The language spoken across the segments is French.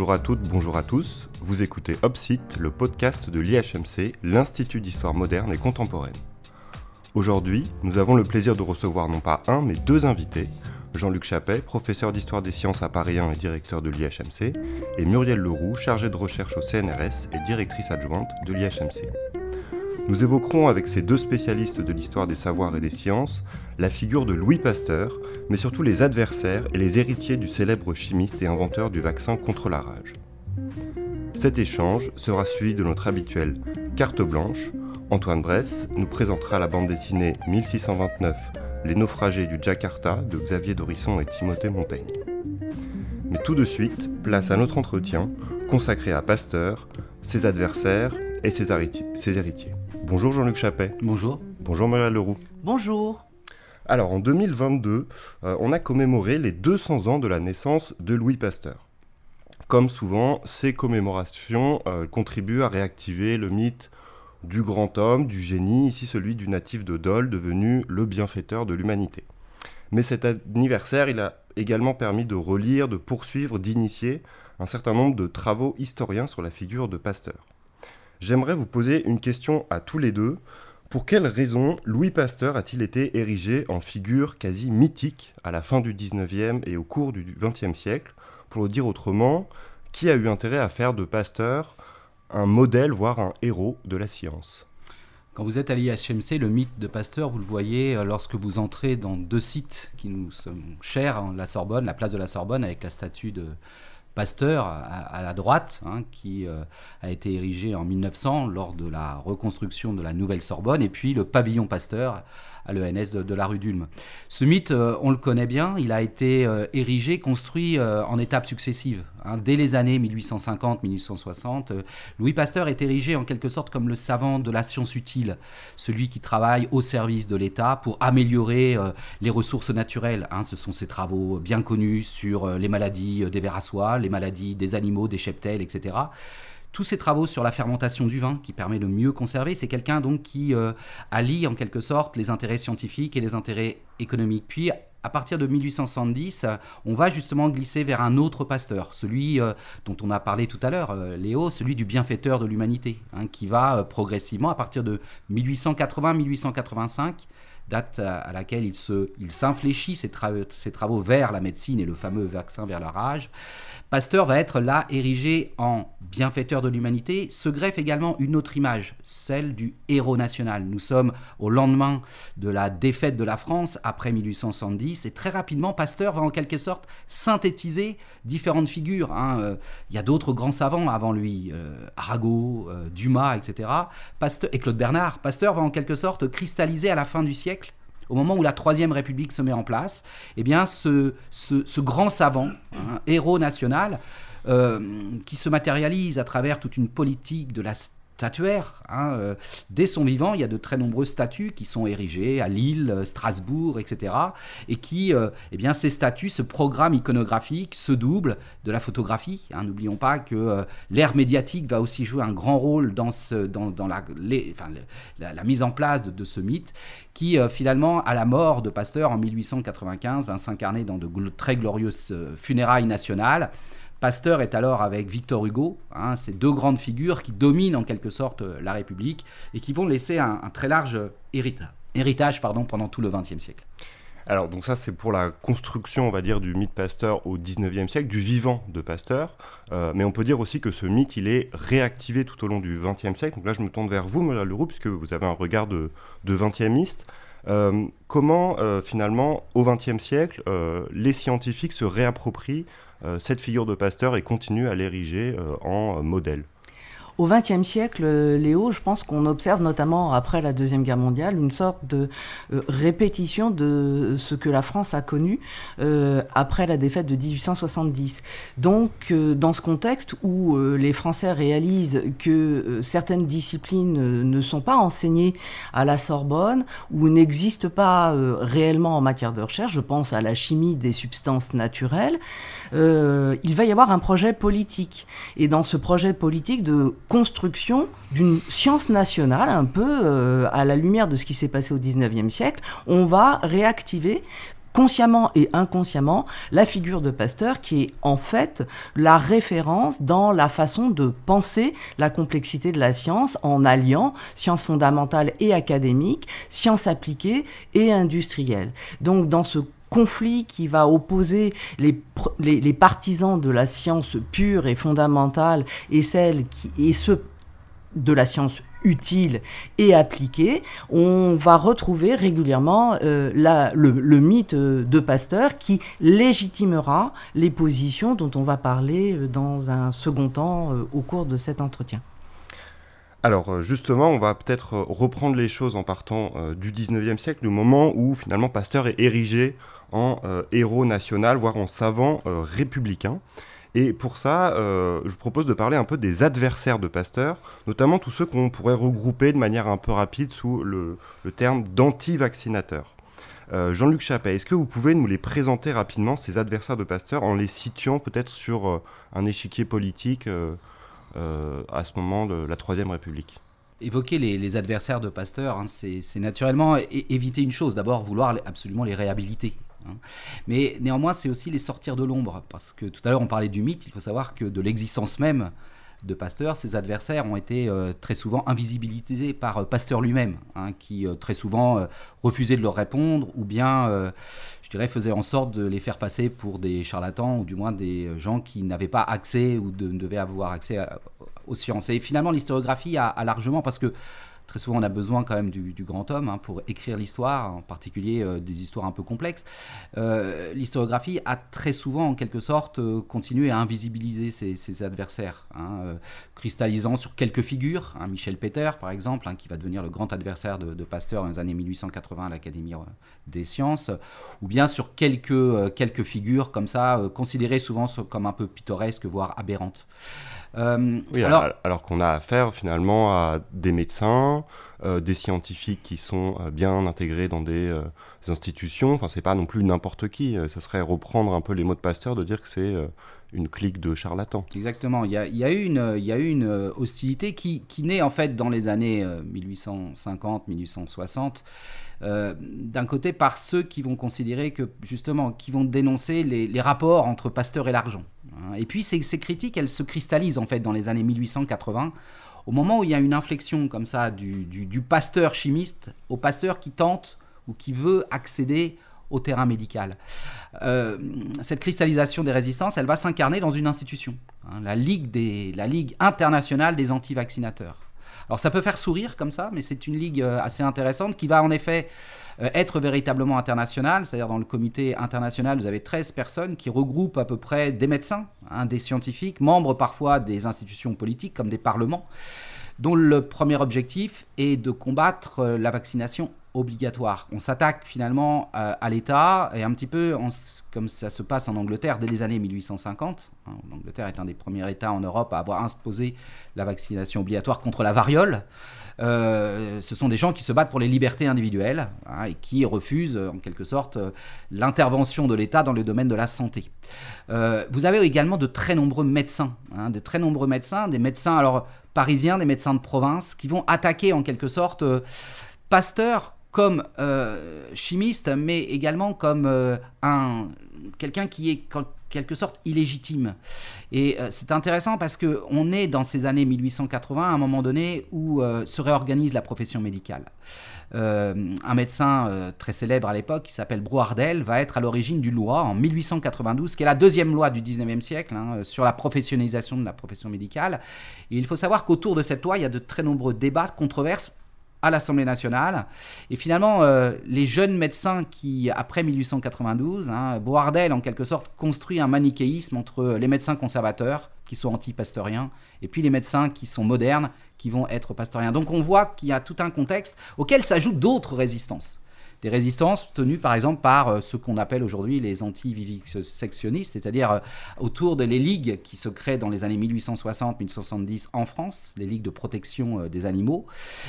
Bonjour à toutes, bonjour à tous. Vous écoutez Opsite, le podcast de l'IHMC, l'Institut d'histoire moderne et contemporaine. Aujourd'hui, nous avons le plaisir de recevoir non pas un, mais deux invités. Jean-Luc Chappet, professeur d'histoire des sciences à Paris 1 et directeur de l'IHMC, et Muriel Leroux, chargée de recherche au CNRS et directrice adjointe de l'IHMC. Nous évoquerons avec ces deux spécialistes de l'histoire des savoirs et des sciences la figure de Louis Pasteur, mais surtout les adversaires et les héritiers du célèbre chimiste et inventeur du vaccin contre la rage. Cet échange sera suivi de notre habituelle carte blanche. Antoine Bress nous présentera la bande dessinée 1629 Les naufragés du Jakarta de Xavier Dorisson et Timothée Montaigne. Mais tout de suite, place à notre entretien consacré à Pasteur, ses adversaires et ses héritiers. Bonjour Jean-Luc Chappet. Bonjour. Bonjour Maria Leroux. Bonjour. Alors en 2022, euh, on a commémoré les 200 ans de la naissance de Louis Pasteur. Comme souvent, ces commémorations euh, contribuent à réactiver le mythe du grand homme, du génie, ici celui du natif de Dole, devenu le bienfaiteur de l'humanité. Mais cet anniversaire, il a également permis de relire, de poursuivre, d'initier un certain nombre de travaux historiens sur la figure de Pasteur. J'aimerais vous poser une question à tous les deux. Pour quelles raisons Louis Pasteur a-t-il été érigé en figure quasi mythique à la fin du 19e et au cours du 20e siècle? Pour le dire autrement, qui a eu intérêt à faire de Pasteur un modèle, voire un héros de la science? Quand vous êtes à l'IHMC, le mythe de Pasteur, vous le voyez euh, lorsque vous entrez dans deux sites qui nous sont chers, hein, la Sorbonne, la place de la Sorbonne, avec la statue de, Pasteur à, la droite, hein, qui euh, a été érigé en 1900 lors de la reconstruction de la nouvelle Sorbonne, et puis le pavillon Pasteur à l'ENS de, la rue d'Ulm. Ce mythe, euh, on le connaît bien, il a été euh, érigé, construit euh, en étapes successives. Hein. Dès les années 1850-1860, Louis Pasteur est érigé en quelque sorte comme le savant de la science utile, celui qui travaille au service de l'État pour améliorer les ressources naturelles. Hein. Ce sont ses travaux bien connus sur les maladies des vers les maladies des animaux, des cheptels, etc tous ces travaux sur la fermentation du vin qui permet de mieux conserver, c'est quelqu'un donc qui euh, allie en quelque sorte les intérêts scientifiques et les intérêts économiques. Puis à partir de 1870, on va justement glisser vers un autre pasteur, celui euh, dont on a parlé tout à l'heure, euh, Léo, celui du bienfaiteur de l'humanité, hein, qui va progressivement, à partir de 1880-1885, date à, laquelle il, s'infléchit ses, ses, travaux vers la médecine et le fameux vaccin vers la rage, Pasteur va être là érigé en bienfaiteur de l'humanité. Se greffe également une autre image, celle du héros national. Nous sommes au lendemain de la défaite de la France après 1870 et très rapidement Pasteur va en quelque sorte synthétiser différentes figures. Hein. Euh, il y a d'autres grands savants avant lui, euh, Arago, euh, Dumas, etc. Pasteur, et Claude Bernard. Pasteur va en quelque sorte cristalliser à la fin du siècle au moment où la Troisième République se met en place, eh bien, ce, grand savant, héros national, euh, qui se matérialise à travers toute une politique de la statuaire. Hein, euh, dès son vivant, il y a de très nombreuses statues qui sont érigées à Lille, euh, Strasbourg, etc. Et qui, euh, eh bien, ces statues, ce programme iconographique se double de la photographie. Hein. N'oublions pas que l'ère médiatique va aussi jouer un grand rôle dans, la, mise en place de, ce mythe, qui finalement, à la mort de Pasteur en 1895, va s'incarner dans de très glorieuses funérailles nationales. Pasteur est alors avec Victor Hugo, hein, ces deux grandes figures qui dominent en quelque sorte euh, la République et qui vont laisser un, très large héritage, héritage pardon, pendant tout le XXe siècle. Alors, donc ça, c'est pour la construction, on va dire, du mythe Pasteur au XIXe siècle, du vivant de Pasteur. Euh, mais on peut dire aussi que ce mythe, il est réactivé tout au long du XXe siècle. Donc là, je me tourne vers vous, Muriel Leroux, puisque vous avez un regard de, de 20 euh, comment, finalement, au XXe siècle, les scientifiques se réapproprient euh, cette figure de Pasteur et continue à l'ériger euh, en modèle? Au XXe siècle, euh, Léo, je pense qu'on observe notamment après la Deuxième Guerre mondiale une sorte de euh, répétition de ce que la France a connu euh, après la défaite de 1870. Donc, dans ce contexte où les Français réalisent que certaines disciplines ne sont pas enseignées à la Sorbonne ou n'existent pas réellement en matière de recherche, je pense à la chimie des substances naturelles, il va y avoir un projet politique. Et dans ce projet politique de construction d'une science nationale, un peu euh, à la lumière de ce qui s'est passé au 19e siècle, on va réactiver consciemment et inconsciemment la figure de Pasteur qui est en fait la référence dans la façon de penser la complexité de la science en alliant sciences fondamentales et académiques, sciences appliquées et industrielles. Donc dans ce conflit qui va opposer les, partisans de la science pure et fondamentale et celles qui et ceux de la science utile et appliquée, on va retrouver régulièrement euh, le, mythe de Pasteur qui légitimera les positions dont on va parler euh, dans un second temps euh, au cours de cet entretien. Alors justement, on va peut-être reprendre les choses en partant du 19e siècle, du moment où finalement Pasteur est érigé en héros national, voire en savant républicain. Et pour ça, euh, je vous propose de parler un peu des adversaires de Pasteur, notamment tous ceux qu'on pourrait regrouper de manière un peu rapide sous le, terme d'anti-vaccinateurs. Euh, Jean-Luc Chappet, est-ce que vous pouvez nous les présenter rapidement, ces adversaires de Pasteur, en les situant peut-être sur euh, un échiquier politique à ce moment de la Troisième République Évoquer les, adversaires de Pasteur, hein, c'est naturellement éviter une chose, d'abord vouloir absolument les réhabiliter. Hein. Mais néanmoins, c'est aussi les sortir de l'ombre, parce que tout à l'heure on parlait du mythe, il faut savoir que de l'existence même de Pasteur, ses adversaires ont été euh, très souvent invisibilisés par euh, Pasteur lui-même, hein, qui euh, très souvent refusait de leur répondre, ou bien, je dirais, faisait en sorte de les faire passer pour des charlatans, ou du moins des gens qui n'avaient pas accès ou ne devaient avoir accès aux sciences. Et finalement, l'historiographie a, a largement, parce que Très souvent, on a besoin quand même du, grand homme hein, pour écrire l'histoire, en particulier euh, des histoires un peu complexes. Euh, l'historiographie a très souvent, en quelque sorte, euh, continué à invisibiliser ses, adversaires, hein, cristallisant sur quelques figures. Hein, Michel Peter, par exemple, qui va devenir le grand adversaire de, Pasteur dans les années 1880 à l'Académie des sciences, ou bien sur quelques, quelques figures comme ça, considérées souvent comme un peu pittoresques, voire aberrantes. Euh, alors, alors, qu'on a affaire finalement à des médecins, euh, des scientifiques qui sont euh, bien intégrés dans des, institutions. Enfin, c'est pas non plus n'importe qui. Ça serait reprendre un peu les mots de Pasteur de dire que c'est une clique de charlatans. Exactement. Il y a, eu une, il y a eu une hostilité qui, naît en fait dans les années 1850-1860. d'un côté par ceux qui vont considérer que justement qui vont dénoncer les, les rapports entre Pasteur et l'argent Hein. Et puis ces, critiques, elles se cristallisent en fait dans les années 1880, au moment où il y a une inflexion comme ça du, pasteur chimiste au pasteur qui tente ou qui veut accéder au terrain médical. Euh, cette cristallisation des résistances, elle va s'incarner dans une institution, hein, la, Ligue des, la Ligue internationale des anti-vaccinateurs. Alors ça peut faire sourire comme ça, mais c'est une ligue euh, assez intéressante qui va en effet euh, être véritablement international, c'est-à-dire dans le comité international, vous avez 13 personnes qui regroupent à peu près des médecins, hein, des scientifiques, membres parfois des institutions politiques comme des parlements, dont le premier objectif est de combattre la vaccination obligatoire. On s'attaque finalement euh, à l'État et un petit peu comme ça se passe en Angleterre dès les années 1850. Hein, L'Angleterre est un des premiers États en Europe à avoir imposé la vaccination obligatoire contre la variole. Euh, ce sont des gens qui se battent pour les libertés individuelles hein, et qui refusent en quelque sorte l'intervention de l'État dans le domaine de la santé. Euh, vous avez également de très nombreux médecins, hein, de très nombreux médecins, des médecins alors parisiens, des médecins de province, qui vont attaquer en quelque sorte Pasteur comme euh, chimiste, mais également comme euh, un quelqu'un qui est en quelque sorte illégitime. Et euh, c'est intéressant parce que on est dans ces années 1880 à un moment donné où se réorganise la profession médicale. un médecin très célèbre à l'époque qui s'appelle Brouardel va être à l'origine d'une loi en 1892 qui est la deuxième loi du 19e siècle hein, sur la professionnalisation de la profession médicale. Et il faut savoir qu'autour de cette loi, il y a de très nombreux débats, controverses à l'Assemblée nationale. Et finalement, euh, les jeunes médecins qui, après 1892, hein, Boardel en quelque sorte construit un manichéisme entre les médecins conservateurs, qui sont anti-pasteuriens, et puis les médecins qui sont modernes, qui vont être pasteuriens. Donc on voit qu'il y a tout un contexte auquel s'ajoutent d'autres résistances des résistances tenues par exemple par euh, ce qu'on appelle aujourd'hui les anti-vivisectionnistes, c'est-à-dire euh, autour de les ligues qui se créent dans les années 1860-1870 en France, les ligues de protection euh, des animaux,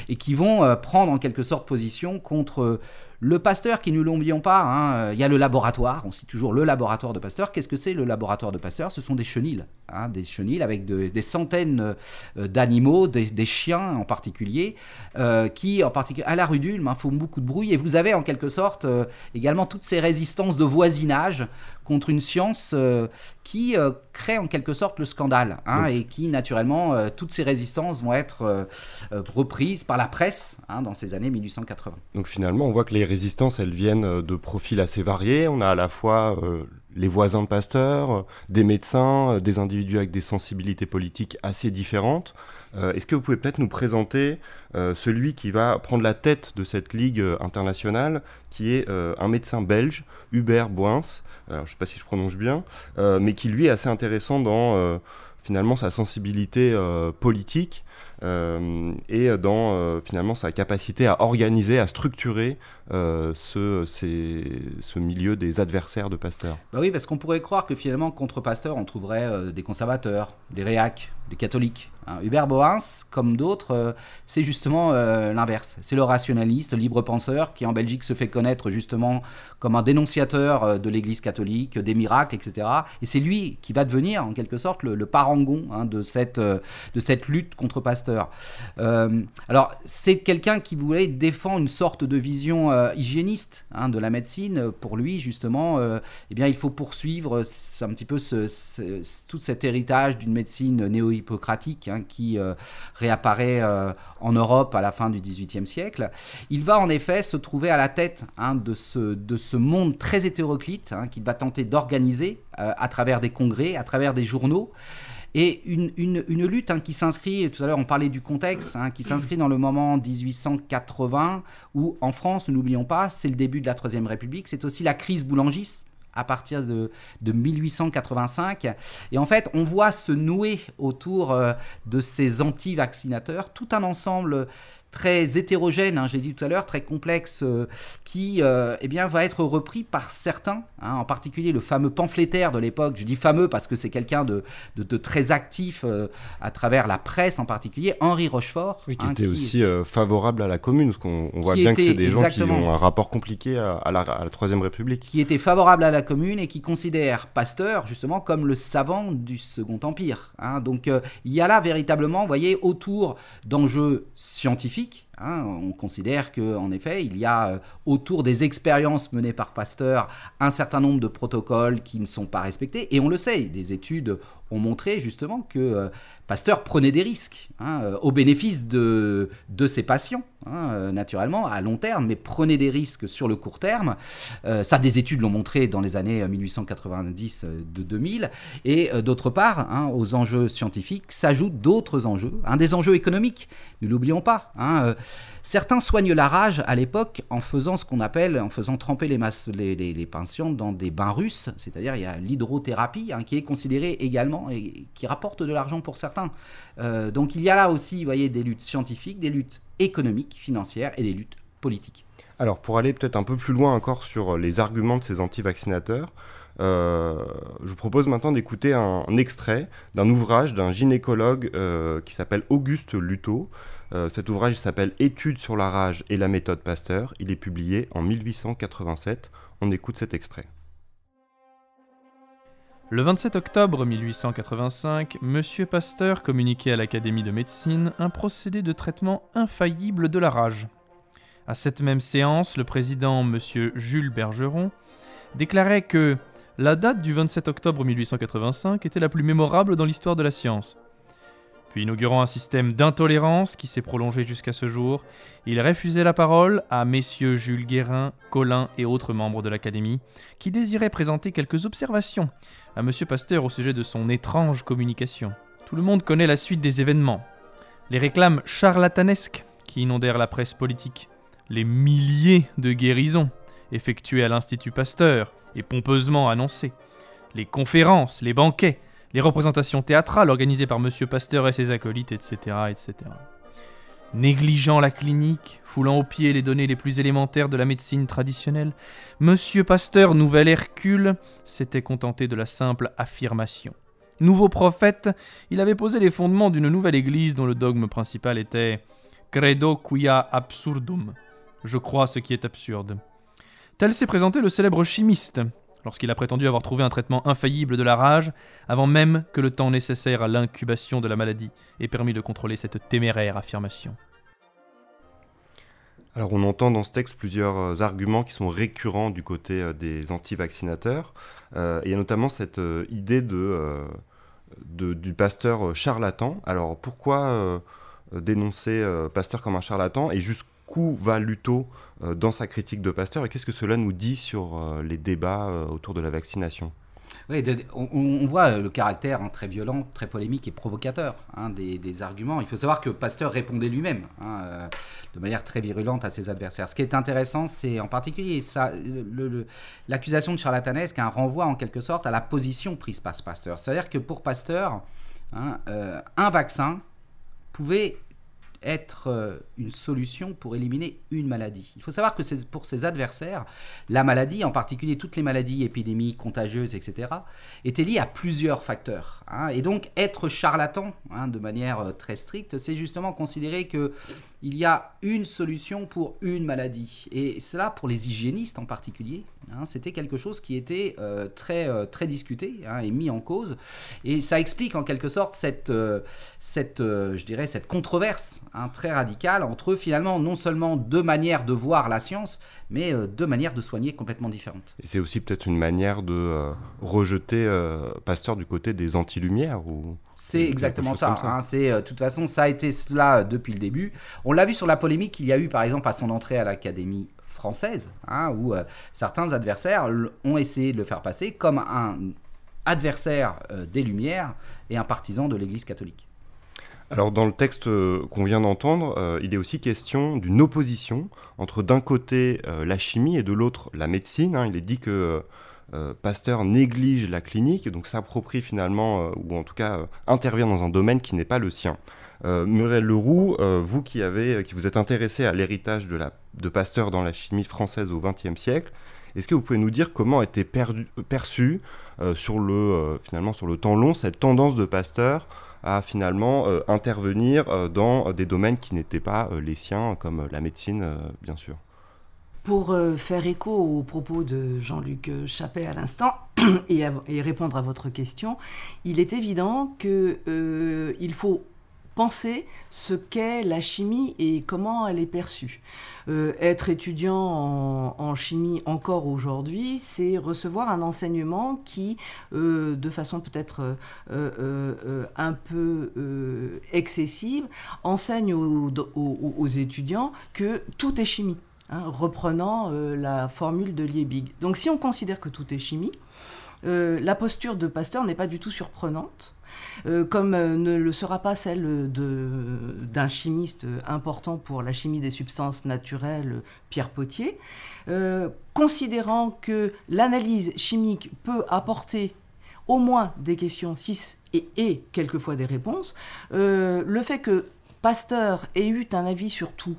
et qui vont prendre en quelque sorte position contre Le Pasteur, qui ne l'oublions pas, hein, il y a le laboratoire, on cite toujours le laboratoire de Pasteur. Qu'est-ce que c'est le laboratoire de Pasteur Ce sont des chenilles, hein, des chenilles avec des centaines euh, d'animaux, des, chiens en particulier, euh, qui, en particulier, à la rue d'Ulm, hein, font beaucoup de bruit. Et vous avez en quelque sorte euh, également toutes ces résistances de voisinage contre une science qui crée en quelque sorte le scandale, hein, et qui, naturellement, toutes ces résistances vont être reprises par la presse dans ces années 1880. Donc finalement, on voit que les résistances, elles viennent de profils assez variés. On a à la fois les voisins de Pasteur, euh, des médecins, euh, des individus avec des sensibilités politiques assez différentes. Euh, est-ce que vous pouvez peut-être nous présenter celui qui va prendre la tête de cette ligue internationale, qui est un médecin belge, Hubert Boins, je ne sais pas si je prononce bien, mais qui lui est assez intéressant dans finalement sa sensibilité politique euh, et dans euh, finalement sa capacité à organiser, à structurer euh, ce, ce milieu des adversaires de Pasteur. Bah oui, parce qu'on pourrait croire que finalement contre Pasteur, on trouverait des conservateurs, des réacs, des catholiques. Hein. Hubert Bohens, comme d'autres, euh, c'est justement euh, l'inverse. C'est le rationaliste, libre penseur qui en Belgique se fait connaître justement comme un dénonciateur euh, de l'Église catholique, des miracles, etc. Et c'est lui qui va devenir en quelque sorte le, parangon hein, de, cette, de cette lutte contre Pasteur. alors c'est quelqu'un qui voulait défendre une sorte de vision hygiéniste hein, de la médecine. Pour lui justement, eh bien il faut poursuivre un petit peu tout cet héritage d'une médecine néo-hippocratique Hein, qui euh, réapparaît euh, en Europe à la fin du XVIIIe siècle. Il va en effet se trouver à la tête hein, de, ce, de ce monde très hétéroclite hein, qu'il va tenter d'organiser euh, à travers des congrès, à travers des journaux. Et une, une, lutte qui s'inscrit, tout à l'heure on parlait du contexte, qui s'inscrit dans le moment 1880, où en France, n'oublions pas, c'est le début de la Troisième République, c'est aussi la crise boulangiste, à partir de, de, 1885. Et en fait, on voit se nouer autour euh, de ces anti-vaccinateurs tout un ensemble très hétérogène, hein, je l'ai dit tout à l'heure, très complexe, euh, qui euh, eh bien, va être repris par certains, hein, en particulier le fameux pamphlétaire de l'époque. Je dis fameux parce que c'est quelqu'un de, de, très actif euh, à travers la presse en particulier, Henri Rochefort. qui hein, était aussi favorable à la commune, parce qu'on voit bien que c'est des gens qui ont un rapport compliqué à, la, Troisième République. Qui était favorable à la commune et qui considère Pasteur justement comme le savant du Second Empire. Donc il y a là véritablement, vous voyez, autour d'enjeux scientifiques, Hein, on considère qu'en effet, il y a euh, autour des expériences menées par Pasteur un certain nombre de protocoles qui ne sont pas respectés. Et on le sait, des études ont montré justement que euh, Pasteur prenait des risques hein, euh, au bénéfice de, de ses patients, hein, euh, naturellement, à long terme, mais prenait des risques sur le court terme. ça, des études l'ont montré dans les années 1890 de 2000. Et d'autre part, hein, aux enjeux scientifiques s'ajoutent d'autres enjeux, des enjeux économiques, ne l'oublions pas. certains soignent la rage à l'époque en faisant ce qu'on appelle, en faisant tremper les, masses, les, les patients dans des bains russes, c'est-à-dire il y a l'hydrothérapie qui est considérée également et qui rapporte de l'argent pour certains euh, donc il y a là aussi, voyez, des luttes scientifiques, des luttes économiques, financières et des luttes politiques. Alors pour aller peut-être un peu plus loin encore sur les arguments de ces anti-vaccinateurs, euh, je vous propose maintenant d'écouter un, extrait d'un ouvrage d'un gynécologue euh, qui s'appelle Auguste Luto. cet ouvrage s'appelle Études sur la rage et la méthode Pasteur. Il est publié en 1887. On écoute cet extrait. Le 27 octobre 1885, M. Pasteur communiquait à l'Académie de médecine un procédé de traitement infaillible de la rage. À cette même séance, le président M. Jules Bergeron déclarait que la date du 27 octobre 1885 était la plus mémorable dans l'histoire de la science. Puis inaugurant un système d'intolérance qui s'est prolongé jusqu'à ce jour, il refusait la parole à messieurs Jules Guérin, Collin et autres membres de l'Académie, qui désiraient présenter quelques observations à M. Pasteur au sujet de son étrange communication. Tout le monde connaît la suite des événements. Les réclames charlatanesques qui inondèrent la presse politique, les milliers de guérisons effectuées à l'Institut Pasteur et pompeusement annoncées, les conférences, les banquets, les représentations théâtrales organisées par M. Pasteur et ses acolytes, etc., etc. Négligeant la clinique, foulant aux pieds les données les plus élémentaires de la médecine traditionnelle, M. Pasteur, nouvel Hercule, s'était contenté de la simple affirmation. Nouveau prophète, il avait posé les fondements d'une nouvelle église dont le dogme principal était Credo quia absurdum. Je crois ce qui est absurde. Tel s'est présenté le célèbre chimiste, lorsqu'il a prétendu avoir trouvé un traitement infaillible de la rage, avant même que le temps nécessaire à l'incubation de la maladie ait permis de contrôler cette téméraire affirmation. Alors on entend dans ce texte plusieurs euh, arguments qui sont récurrents du côté euh, des anti-vaccinateurs. Euh, il y a notamment cette idée du pasteur charlatan. Alors pourquoi dénoncer Pasteur comme un charlatan et jusqu'où va Luto dans sa critique de Pasteur et qu'est-ce que cela nous dit sur les débats autour de la vaccination? Oui, on, voit le caractère hein, très violent, très polémique et provocateur hein, des, arguments. Il faut savoir que Pasteur répondait lui-même hein, euh, de manière très virulente à ses adversaires. Ce qui est intéressant, c'est en particulier l'accusation de charlatanesque, un renvoi en quelque sorte à la position prise par Pasteur. C'est-à-dire que pour Pasteur, euh, un vaccin pouvait être euh, une solution pour éliminer une maladie. Il faut savoir que pour ses adversaires, la maladie, en particulier toutes les maladies épidémiques, contagieuses, etc., était liée à plusieurs facteurs. Hein. Et donc être charlatan, hein, de manière euh, très stricte, c'est justement considérer que il y a une solution pour une maladie. Et cela, pour les hygiénistes en particulier, hein, c'était quelque chose qui était euh, très, euh, très discuté hein, et mis en cause. Et ça explique en quelque sorte cette, euh, cette je dirais, cette controverse hein, très radicale entre finalement non seulement deux manières de voir la science, mais deux manières de soigner complètement différentes. Et c'est aussi peut-être une manière de rejeter Pasteur du côté des anti-lumières ou... C'est exactement ça. C'est, de toute façon, ça a été cela depuis le début. On l'a vu sur la polémique qu'il y a eu, par exemple, à son entrée à l'Académie française, hein, où euh, certains adversaires ont essayé de le faire passer comme un adversaire euh, des Lumières et un partisan de l'Église catholique. Alors dans le texte qu'on vient d'entendre, il est aussi question d'une opposition entre d'un côté la chimie et de l'autre la médecine. Hein. Il est dit que euh, Pasteur néglige la clinique, donc s'approprie finalement, euh, ou en tout cas euh, intervient dans un domaine qui n'est pas le sien. Muriel Leroux, vous qui, avez, qui vous êtes intéressé à l'héritage de, de Pasteur dans la chimie française au XXe siècle, est-ce que vous pouvez nous dire comment été perçue sur, le, finalement, sur le temps long cette tendance de Pasteur à finalement intervenir dans des domaines qui n'étaient pas les siens, comme la médecine, bien sûr? Pour euh, faire écho aux propos de Jean-Luc euh, Chappet à l'instant et, répondre à votre question, il est évident qu'il euh, faut penser ce qu'est la chimie et comment elle est perçue. être étudiant en, chimie encore aujourd'hui, c'est recevoir un enseignement qui, de façon peut-être un peu excessive, enseigne aux étudiants que tout est chimie. Hein, reprenant euh, la formule de Liebig. Donc si on considère que tout est chimie, euh, la posture de Pasteur n'est pas du tout surprenante, euh, comme ne le sera pas celle d'un chimiste important pour la chimie des substances naturelles, Pierre Potier, considérant que l'analyse chimique peut apporter au moins des questions 6 et, et quelquefois des réponses, le fait que Pasteur ait eu un avis sur tout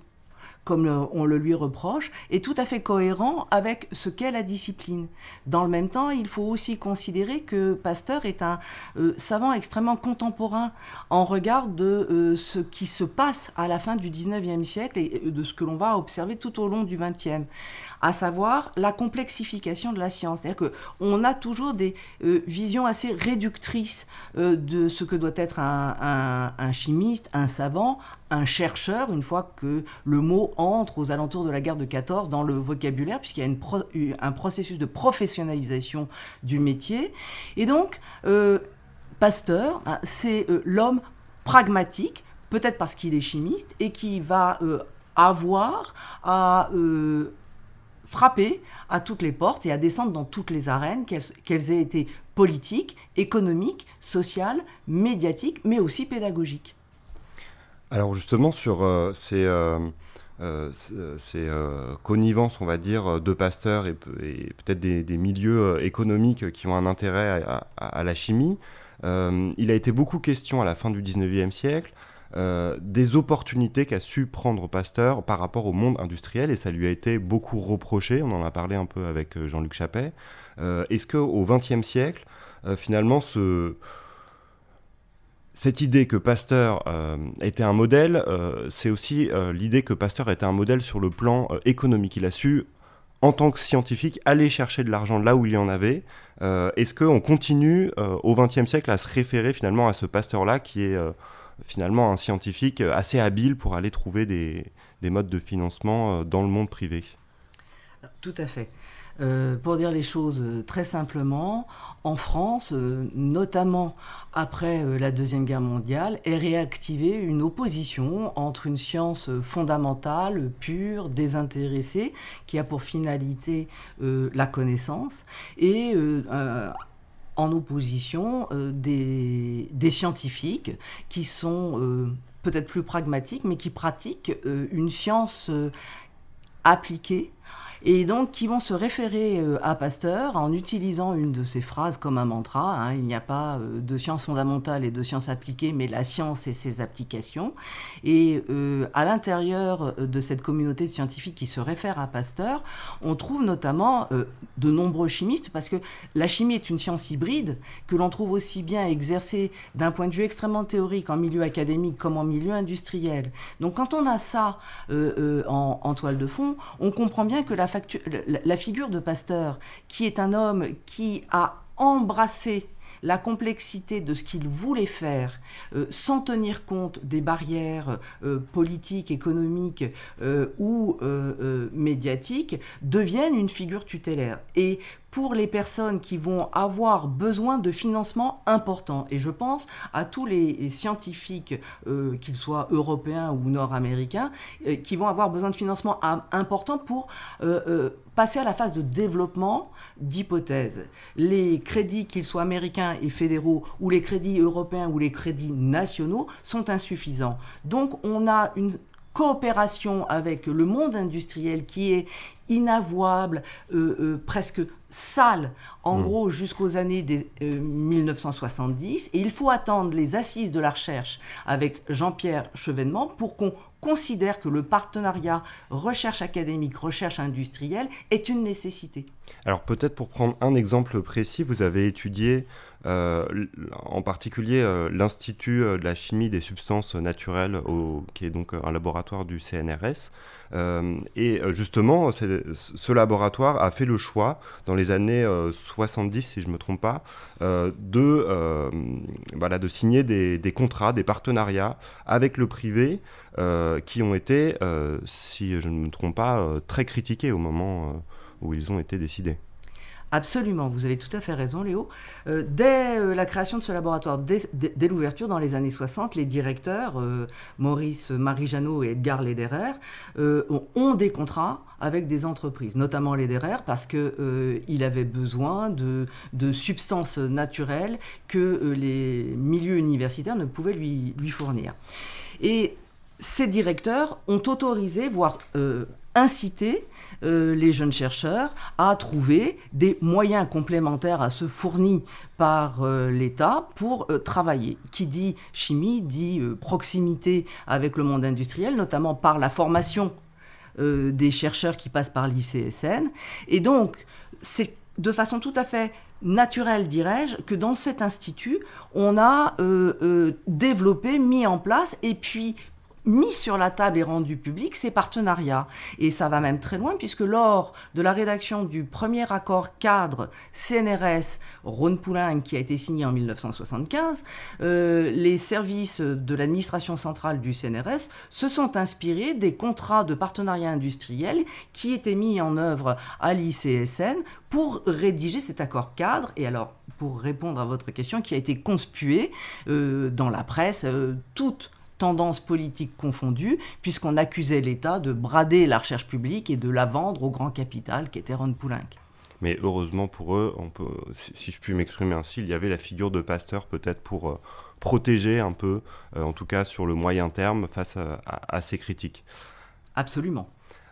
comme on le lui reproche, est tout à fait cohérent avec ce qu'est la discipline. Dans le même temps, il faut aussi considérer que Pasteur est un euh, savant extrêmement contemporain en regard de euh, ce qui se passe à la fin du 19e siècle et de ce que l'on va observer tout au long du 20e à savoir la complexification de la science. C'est-à-dire qu'on a toujours des euh, visions assez réductrices de ce que doit être un, chimiste, un savant, un chercheur, une fois que le mot entre aux alentours de la guerre de 14 dans le vocabulaire, puisqu'il y a un processus de professionnalisation du métier. Et donc, euh, Pasteur, hein, c'est euh, l'homme pragmatique, peut-être parce qu'il est chimiste, et qui va euh, avoir à frapper à toutes les portes et à descendre dans toutes les arènes, qu'elles aient été politiques, économiques, sociales, médiatiques, mais aussi pédagogiques. Alors justement sur euh, ces, euh, euh, ces connivences, on va dire, de pasteurs et, peut-être des, milieux économiques qui ont un intérêt à, la chimie, il a été beaucoup question à la fin du 19e siècle des opportunités qu'a su prendre Pasteur par rapport au monde industriel et ça lui a été beaucoup reproché, on en a parlé un peu avec Jean-Luc Chappet. Est-ce qu'au XXe siècle, finalement, ce cette idée que Pasteur euh, était un modèle, euh, c'est aussi euh, l'idée que Pasteur était un modèle sur le plan économique? Il a su en tant que scientifique, aller chercher de l'argent là où il y en avait. Est-ce qu'on continue au XXe siècle à se référer finalement à ce pasteur-là qui est finalement un scientifique assez habile pour aller trouver des, des modes de financement dans le monde privé Tout à fait. Euh, pour dire les choses euh, très simplement, en France, euh, notamment après la Deuxième Guerre mondiale, est réactivée une opposition entre une science fondamentale, pure, désintéressée, qui a pour finalité la connaissance, et en opposition des, des, scientifiques qui sont peut-être plus pragmatiques, mais qui pratiquent une science appliquée et donc qui vont se référer euh, à Pasteur en utilisant une de ses phrases comme un mantra. Hein. il n'y a pas euh, de science fondamentale et de science appliquée, mais la science et ses applications. Et euh, à l'intérieur de cette communauté de scientifiques qui se réfère à Pasteur, on trouve notamment de nombreux chimistes, parce que la chimie est une science hybride que l'on trouve aussi bien exercée d'un point de vue extrêmement théorique en milieu académique comme en milieu industriel. Donc quand on a ça en toile de fond, on comprend bien que la la, figure de Pasteur, qui est un homme qui a embrassé la complexité de ce qu'il voulait faire euh, sans tenir compte des barrières euh, politiques, économiques euh, ou médiatiques, deviennent une figure tutélaire. Et pour les personnes qui vont avoir besoin de financement important. Et je pense à tous les, scientifiques, euh, qu'ils soient européens ou nord-américains, euh, qui vont avoir besoin de financement important pour euh, passer à la phase de développement d'hypothèses. Les crédits, qu'ils soient américains et fédéraux, ou les crédits européens ou les crédits nationaux, sont insuffisants. Donc on a une coopération avec le monde industriel qui est inavouable, euh, euh, presque sale, en hmm. gros jusqu'aux années des, 1970. Euh, Et il faut attendre les assises de la recherche avec Jean-Pierre Chevènement pour qu'on considère que le partenariat recherche académique, recherche industrielle est une nécessité. Alors peut-être pour prendre un exemple précis, vous avez étudié en particulier euh, l'Institut euh, de la chimie des substances naturelles, qui est donc un laboratoire du CNRS. et justement, ce laboratoire a fait le choix, dans les années 70, si je ne me trompe pas, de, voilà, de signer des, contrats, des partenariats avec le privé qui ont été, si je ne me trompe pas, très critiqués au moment où ils ont été décidés. Absolument, vous avez tout à fait raison, Léo. Euh, dès euh, la création de ce laboratoire, dès, l'ouverture dans les années 60, les directeurs, euh, Maurice Marie-Jeannot et Edgar Lederer, ont, des contrats avec des entreprises, notamment Lederer, parce qu'il avait besoin de, substances naturelles que les milieux universitaires ne pouvaient lui fournir. Et ces directeurs ont autorisé, voire inciter euh, les jeunes chercheurs à trouver des moyens complémentaires à ceux fournis par euh, l'État pour euh, travailler. Qui dit chimie dit proximité avec le monde industriel, notamment par la formation des chercheurs qui passent par l'ICSN. Et donc, c'est de façon tout à fait naturelle, dirais-je, que dans cet institut, on a développé, mis en place et puis mis sur la table et rendu public ces partenariats. Et ça va même très loin puisque lors de la rédaction du premier accord cadre CNRS Rhône-Poulain qui a été signé en 1975, euh, les services de l'administration centrale du CNRS se sont inspirés des contrats de partenariat industriel qui étaient mis en œuvre à l'ICSN pour rédiger cet accord cadre. Et alors, pour répondre à votre question, qui a été conspué euh, dans la presse, euh, toute tendances politiques confondues, puisqu'on accusait l'État de brader la recherche publique et de la vendre au grand capital qui était Ron Poulenc. Mais heureusement pour eux, on peut, si je puis m'exprimer ainsi, il y avait la figure de Pasteur peut-être pour euh, protéger un peu, euh, en tout cas sur le moyen terme, face à ces critiques. Absolument.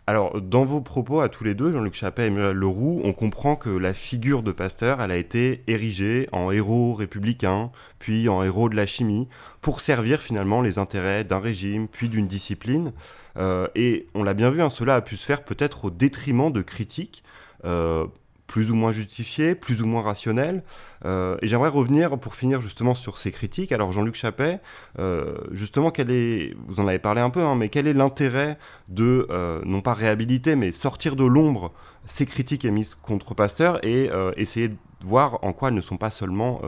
Alors, dans vos propos à tous les deux, Jean-Luc Chappet et Emmanuel Leroux, on comprend que la figure de Pasteur, elle a été érigée en héros républicain, puis en héros de la chimie, pour servir finalement les intérêts d'un régime, puis d'une discipline. Euh, et on l'a bien vu, hein, cela a pu se faire peut-être au détriment de critiques. Euh, plus ou moins justifiées, plus ou moins rationnelles. Euh, et j'aimerais revenir pour finir justement sur ces critiques. Alors Jean-Luc Chappet, euh, justement, est, vous en avez parlé un peu, hein, mais quel est l'intérêt de, euh, non pas réhabiliter, mais sortir de l'ombre ces critiques émises contre Pasteur et essayer de voir en quoi elles ne sont pas seulement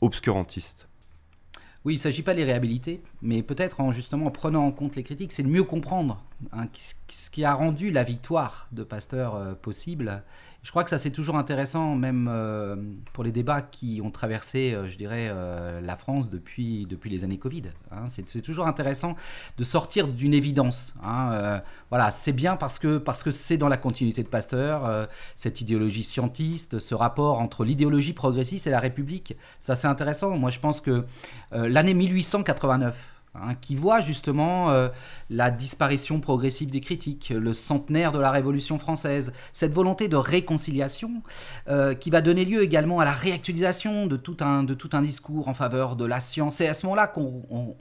obscurantistes? Oui, il ne s'agit pas de les réhabiliter, mais peut-être en justement en prenant en compte les critiques, c'est de mieux comprendre hein, ce qui a rendu la victoire de Pasteur possible je crois que ça c'est toujours intéressant, même euh, pour les débats qui ont traversé, euh, je dirais, euh, la France depuis, depuis les années Covid. Hein. C'est toujours intéressant de sortir d'une évidence. Hein. voilà, c'est bien parce que parce que c'est dans la continuité de Pasteur, cette idéologie scientiste, ce rapport entre l'idéologie progressiste et la République. C'est assez intéressant. Moi, je pense que l'année 1889 Hein, qui voit justement euh, la disparition progressive des critiques, le centenaire de la Révolution française, cette volonté de réconciliation euh, qui va donner lieu également à la réactualisation de tout un, de tout un discours en faveur de la science. Et à ce moment-là qu'on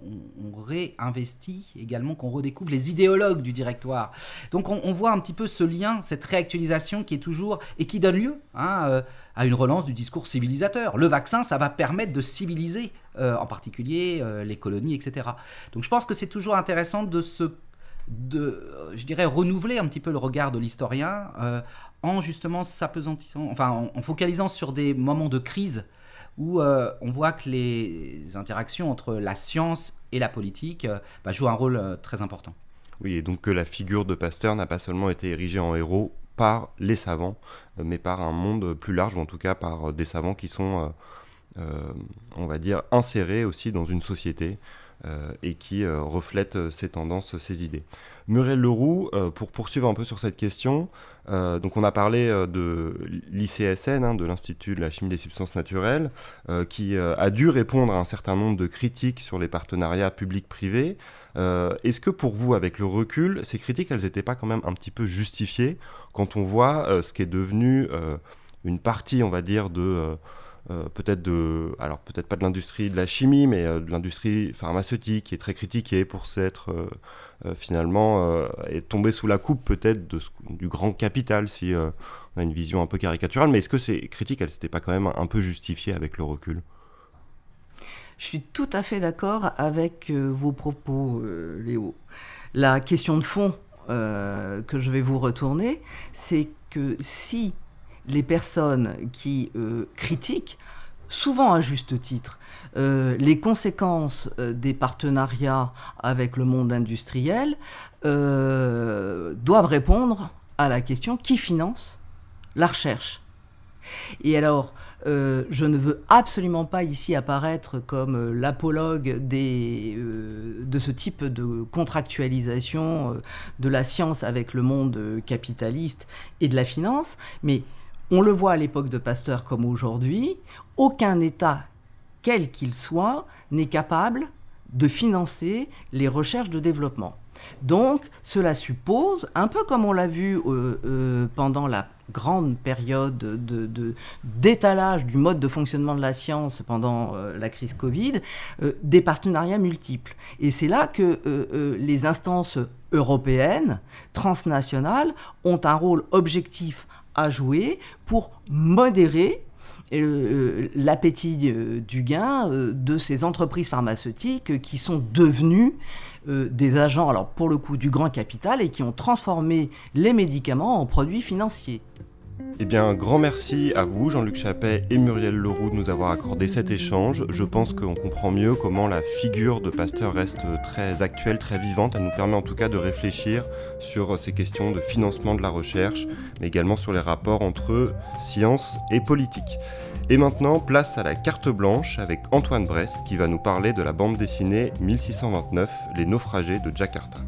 réinvestit également, qu'on redécouvre les idéologues du directoire. Donc on, voit un petit peu ce lien, cette réactualisation qui est toujours et qui donne lieu hein, euh, à une relance du discours civilisateur. Le vaccin, ça va permettre de civiliser euh, en particulier euh, les colonies, etc. Donc je pense que c'est toujours intéressant de se de, euh, je dirais, renouveler un petit peu le regard de l'historien en justement s'apesantissant, enfin en, focalisant sur des moments de crise où on voit que les interactions entre la science et la politique bah, jouent un rôle très important. Oui, et donc que la figure de Pasteur n'a pas seulement été érigée en héros par les savants, mais par un monde plus large, ou en tout cas par des savants qui sont on va dire, inséré aussi dans une société euh, et qui euh, reflète ces tendances, ces idées. Muriel Leroux, pour poursuivre un peu sur cette question, donc on a parlé de l'ICSN, hein, de l'Institut de la chimie des substances naturelles, qui a dû répondre à un certain nombre de critiques sur les partenariats publics-privés. Est-ce que pour vous, avec le recul, ces critiques, elles n'étaient pas quand même un petit peu justifiées quand on voit ce qui est devenu une partie, on va dire, de euh, peut-être de, alors peut-être pas de l'industrie de la chimie, mais euh, de l'industrie pharmaceutique qui est très critiquée pour s'être euh, finalement est tombé sous la coupe peut-être du grand capital si on a une vision un peu caricaturale. Mais est-ce que ces critiques, elles s'étaient pas quand même un peu justifiées avec le recul? Je suis tout à fait d'accord avec vos propos, Léo. La question de fond que je vais vous retourner, c'est que si les personnes qui euh, critiquent, souvent à juste titre, euh, les conséquences euh, des partenariats avec le monde industriel, doivent répondre à la question qui finance la recherche. Et alors, je ne veux absolument pas ici apparaître comme l'apologue de ce type de contractualisation de la science avec le monde capitaliste et de la finance, mais on le voit à l'époque de Pasteur comme aujourd'hui, aucun État, quel qu'il soit, n'est capable de financer les recherches de développement. Donc, cela suppose, un peu comme on l'a vu euh, euh, pendant la grande période de, d'étalage du mode de fonctionnement de la science pendant euh, la crise Covid, des partenariats multiples. Et c'est là que les instances européennes, transnationales, ont un rôle objectif à jouer pour modérer euh, l'appétit euh, du gain euh, de ces entreprises pharmaceutiques qui sont devenues des agents, alors pour le coup, du grand capital et qui ont transformé les médicaments en produits financiers. Eh bien, grand merci à vous, Jean-Luc Chappet et Muriel Leroux, de nous avoir accordé cet échange. Je pense qu'on comprend mieux comment la figure de Pasteur reste très actuelle, très vivante. Elle nous permet en tout cas de réfléchir sur ces questions de financement de la recherche, mais également sur les rapports entre science et politique. Et maintenant, place à la carte blanche avec Antoine Brest qui va nous parler de la bande dessinée 1629, Les naufragés de Jakarta.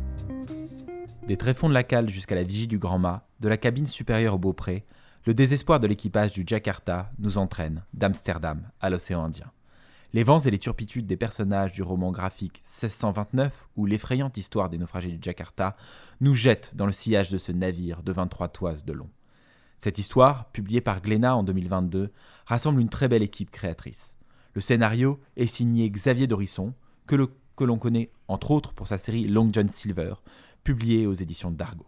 Des tréfonds de la cale jusqu'à la vigie du Grand Mât, de la cabine supérieure au Beaupré, le désespoir de l'équipage du Jakarta nous entraîne d'Amsterdam à l'océan Indien. Les vents et les turpitudes des personnages du roman graphique 1629 ou l'effrayante histoire des naufragés du Jakarta nous jettent dans le sillage de ce navire de 23 toises de long. Cette histoire, publiée par Glénat en 2022, rassemble une très belle équipe créatrice. Le scénario est signé Xavier Dorisson, que l'on connaît entre autres pour sa série Long John Silver, publiée aux éditions d'Argo.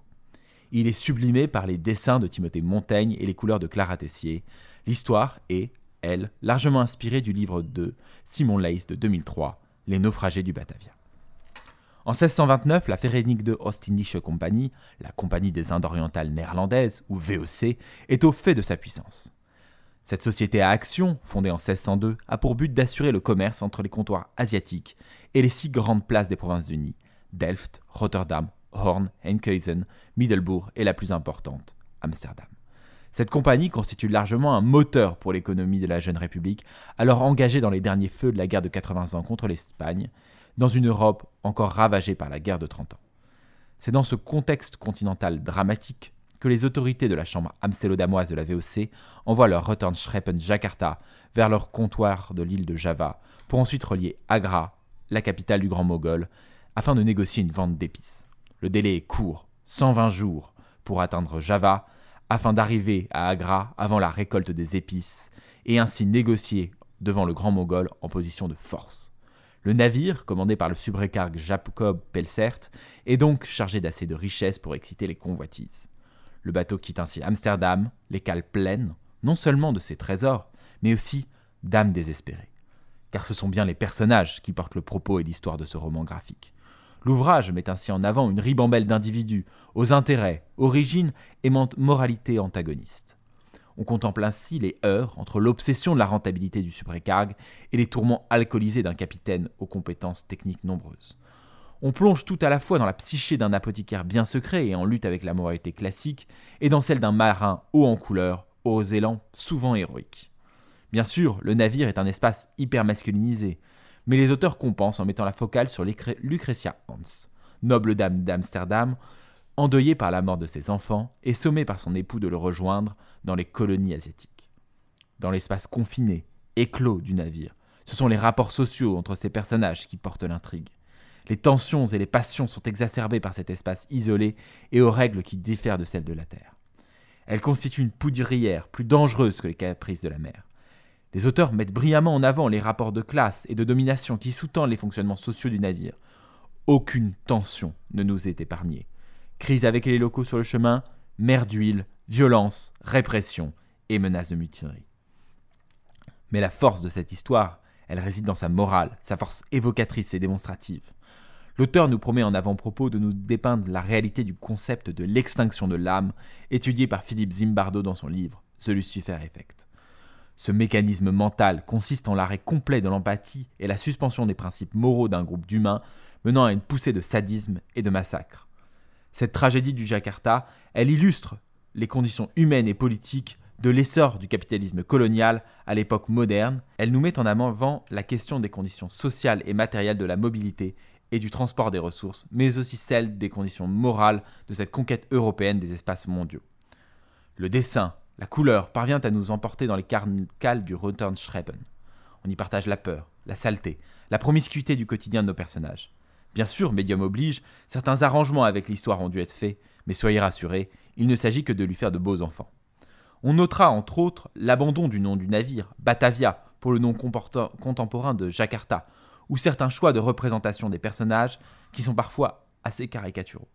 Il est sublimé par les dessins de Timothée Montaigne et les couleurs de Clara Tessier. L'histoire est, elle, largement inspirée du livre de Simon Leys de 2003, Les naufragés du Batavia. En 1629, la Verenigde Ostindische Compagnie, la Compagnie des Indes orientales néerlandaises, ou VOC, est au fait de sa puissance. Cette société à action, fondée en 1602, a pour but d'assurer le commerce entre les comptoirs asiatiques et les six grandes places des Provinces-Unies, Delft, Rotterdam, Horn, Enkhuizen, Middelbourg et la plus importante, Amsterdam. Cette compagnie constitue largement un moteur pour l'économie de la jeune République, alors engagée dans les derniers feux de la guerre de 80 ans contre l'Espagne, dans une Europe encore ravagée par la guerre de 30 ans. C'est dans ce contexte continental dramatique que les autorités de la chambre amstélodamoise de la VOC envoient leur Schreppen Jakarta vers leur comptoir de l'île de Java pour ensuite relier Agra, la capitale du Grand Mogol, afin de négocier une vente d'épices. Le délai est court, 120 jours, pour atteindre Java, afin d'arriver à Agra avant la récolte des épices, et ainsi négocier devant le Grand Mogol en position de force. Le navire, commandé par le subrécargue Jacob Pelsert, est donc chargé d'assez de richesses pour exciter les convoitises. Le bateau quitte ainsi Amsterdam, les cales pleines, non seulement de ses trésors, mais aussi d'âmes désespérées. Car ce sont bien les personnages qui portent le propos et l'histoire de ce roman graphique. L'ouvrage met ainsi en avant une ribambelle d'individus, aux intérêts, origines et moralités antagonistes. On contemple ainsi les heures entre l'obsession de la rentabilité du subrécargue et les tourments alcoolisés d'un capitaine aux compétences techniques nombreuses. On plonge tout à la fois dans la psyché d'un apothicaire bien secret et en lutte avec la moralité classique, et dans celle d'un marin haut en couleur, aux élans souvent héroïques. Bien sûr, le navire est un espace hyper masculinisé, mais les auteurs compensent en mettant la focale sur Lucretia Hans, noble dame d'Amsterdam, endeuillée par la mort de ses enfants et sommée par son époux de le rejoindre dans les colonies asiatiques. Dans l'espace confiné, éclos du navire, ce sont les rapports sociaux entre ces personnages qui portent l'intrigue. Les tensions et les passions sont exacerbées par cet espace isolé et aux règles qui diffèrent de celles de la Terre. Elle constitue une poudrière plus dangereuse que les caprices de la mer. Les auteurs mettent brillamment en avant les rapports de classe et de domination qui sous-tendent les fonctionnements sociaux du navire. Aucune tension ne nous est épargnée. Crise avec les locaux sur le chemin, mer d'huile, violence, répression et menaces de mutinerie. Mais la force de cette histoire, elle réside dans sa morale, sa force évocatrice et démonstrative. L'auteur nous promet en avant-propos de nous dépeindre la réalité du concept de l'extinction de l'âme, étudié par Philippe Zimbardo dans son livre The Lucifer Effect. Ce mécanisme mental consiste en l'arrêt complet de l'empathie et la suspension des principes moraux d'un groupe d'humains, menant à une poussée de sadisme et de massacre. Cette tragédie du Jakarta, elle illustre les conditions humaines et politiques de l'essor du capitalisme colonial à l'époque moderne, elle nous met en avant la question des conditions sociales et matérielles de la mobilité et du transport des ressources, mais aussi celle des conditions morales de cette conquête européenne des espaces mondiaux. Le dessin, la couleur parvient à nous emporter dans les cales du Schreiben. On y partage la peur, la saleté, la promiscuité du quotidien de nos personnages. Bien sûr, médium oblige, certains arrangements avec l'histoire ont dû être faits, mais soyez rassurés, il ne s'agit que de lui faire de beaux enfants. On notera entre autres l'abandon du nom du navire, Batavia, pour le nom contemporain de Jakarta, ou certains choix de représentation des personnages qui sont parfois assez caricaturaux.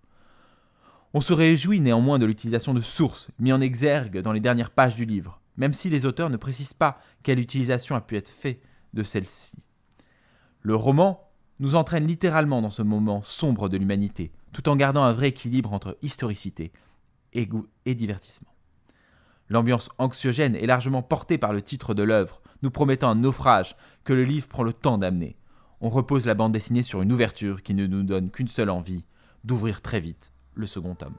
On se réjouit néanmoins de l'utilisation de sources mis en exergue dans les dernières pages du livre, même si les auteurs ne précisent pas quelle utilisation a pu être faite de celle-ci. Le roman nous entraîne littéralement dans ce moment sombre de l'humanité, tout en gardant un vrai équilibre entre historicité et, et divertissement. L'ambiance anxiogène est largement portée par le titre de l'œuvre, nous promettant un naufrage que le livre prend le temps d'amener on repose la bande dessinée sur une ouverture qui ne nous donne qu'une seule envie, d'ouvrir très vite le second tome.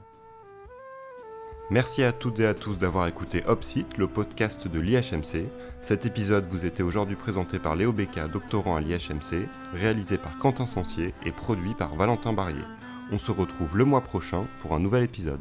Merci à toutes et à tous d'avoir écouté Opsite, le podcast de l'IHMC. Cet épisode vous était aujourd'hui présenté par Léo Becca, doctorant à l'IHMC, réalisé par Quentin Sancier et produit par Valentin Barrier. On se retrouve le mois prochain pour un nouvel épisode.